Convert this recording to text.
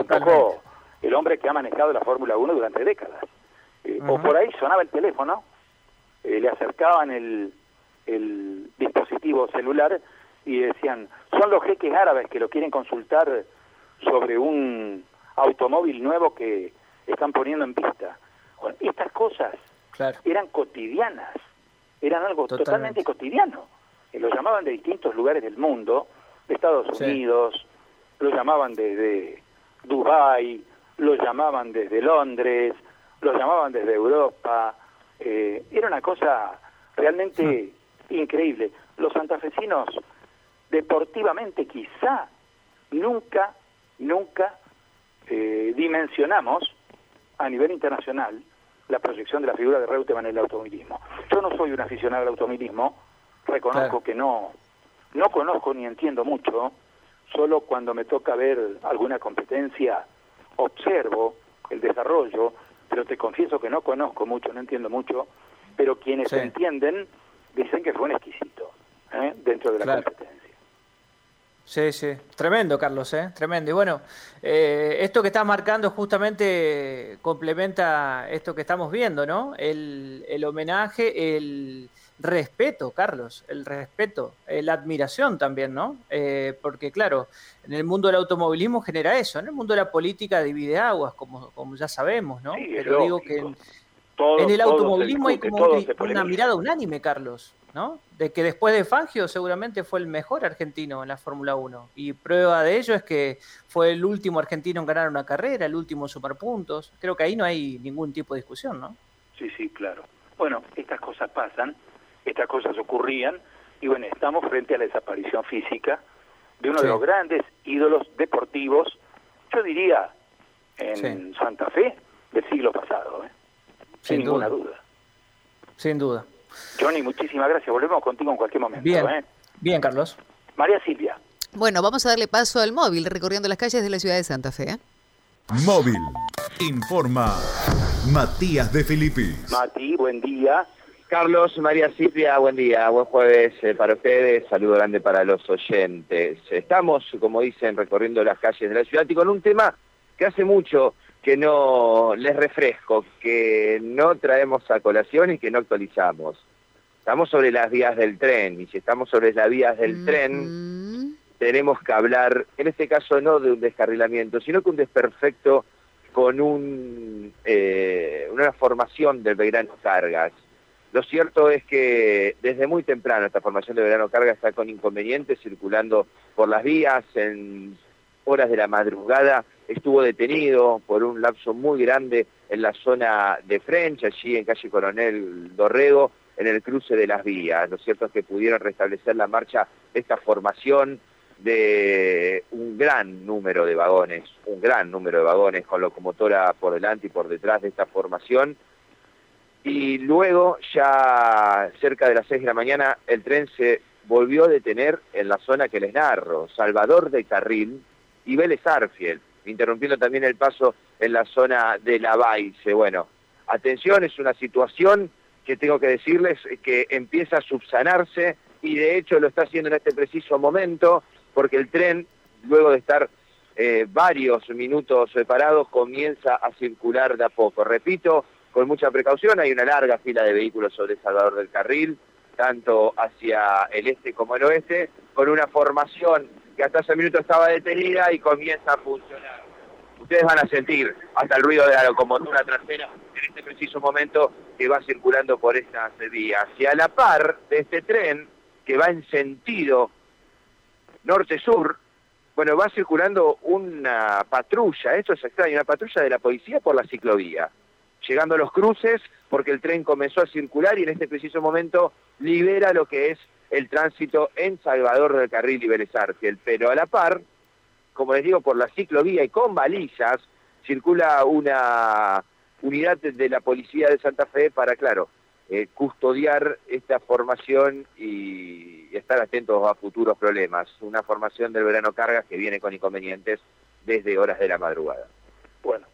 un poco el hombre que ha manejado la Fórmula 1 durante décadas. Eh, o por ahí sonaba el teléfono, eh, le acercaban el, el dispositivo celular y decían, son los jeques árabes que lo quieren consultar sobre un automóvil nuevo que están poniendo en pista. Bueno, estas cosas eran cotidianas, eran algo totalmente, cotidiano. Y lo llamaban de distintos lugares del mundo, de Estados Unidos, lo llamaban desde Dubái, lo llamaban desde Londres, lo llamaban desde Europa. Eh, era una cosa realmente increíble. Los santafesinos, deportivamente quizá, nunca, nunca eh, dimensionamos a nivel internacional la proyección de la figura de Reutemann en el automovilismo. Yo no soy un aficionado al automovilismo, reconozco que no, no conozco ni entiendo mucho, solo cuando me toca ver alguna competencia observo el desarrollo, pero te confieso que no conozco mucho, no entiendo mucho, pero quienes entienden dicen que fue un exquisito ¿eh? dentro de la competencia. Sí, sí, tremendo, Carlos, ¿eh? tremendo. Y bueno, eh, esto que estás marcando justamente complementa esto que estamos viendo, ¿no? El, el homenaje, el respeto, Carlos, el respeto, eh, la admiración también, ¿no? Eh, porque claro, en el mundo del automovilismo genera eso, en el mundo de la política divide aguas, como, como ya sabemos, ¿no? Pero digo que en, el automovilismo hay como una mirada unánime, Carlos. ¿No? De que después de Fangio seguramente fue el mejor argentino en la Fórmula 1. Y prueba de ello es que fue el último argentino en ganar una carrera, el último superpuntos. Creo que ahí no hay ningún tipo de discusión, ¿no? Sí, sí, claro. Bueno, estas cosas pasan, estas cosas ocurrían, y bueno, estamos frente a la desaparición física de uno de los grandes ídolos deportivos, yo diría, en Santa Fe del siglo pasado, ¿eh? sin, ninguna duda. Sin duda. Johnny, muchísimas gracias. Volvemos contigo en cualquier momento. Bien, ¿eh? bien Carlos. María Silvia. Bueno, vamos a darle paso al móvil recorriendo las calles de la ciudad de Santa Fe. ¿eh? Móvil. Informa Matías de Filippi. Mati, buen día. Carlos, María Silvia, buen día, buen jueves eh, para ustedes, saludo grande para los oyentes. Estamos, como dicen, recorriendo las calles de la ciudad y con un tema que hace mucho que no les refresco, que no traemos a colación y que no actualizamos. Estamos sobre las vías del tren y si estamos sobre las vías del tren tenemos que hablar, en este caso no de un descarrilamiento, sino que un desperfecto con un, eh, una formación del Belgrano Cargas. Lo cierto es que desde muy temprano esta formación de Belgrano Cargas está con inconvenientes circulando por las vías en horas de la madrugada estuvo detenido por un lapso muy grande en la zona de French, allí en calle Coronel Dorrego, en el cruce de las vías. Lo cierto es que pudieron restablecer la marcha esta formación de un gran número de vagones, un gran número de vagones con locomotora por delante y por detrás de esta formación. Y luego, ya cerca de las 6 de la mañana, el tren se volvió a detener en la zona que les narro, Salvador de Carril y Vélez Arfiel interrumpiendo también el paso en la zona de la Baice. Bueno, atención, es una situación que tengo que decirles que empieza a subsanarse y de hecho lo está haciendo en este preciso momento porque el tren, luego de estar eh, varios minutos separados, comienza a circular de a poco. Repito, con mucha precaución, hay una larga fila de vehículos sobre Salvador del Carril, tanto hacia el este como el oeste, con una formación que hasta ese minuto estaba detenida y comienza a funcionar. Ustedes van a sentir hasta el ruido de la locomotora trasera en este preciso momento que va circulando por estas vías. Y a la par de este tren que va en sentido norte-sur, bueno, va circulando una patrulla, esto es extraño, una patrulla de la policía por la ciclovía, llegando a los cruces porque el tren comenzó a circular y en este preciso momento libera lo que es el tránsito en Salvador del Carril y Vélez Pero a la par, como les digo, por la ciclovía y con balizas, circula una unidad de la policía de Santa Fe para, claro, eh, custodiar esta formación y estar atentos a futuros problemas. Una formación del verano cargas que viene con inconvenientes desde horas de la madrugada. Bueno.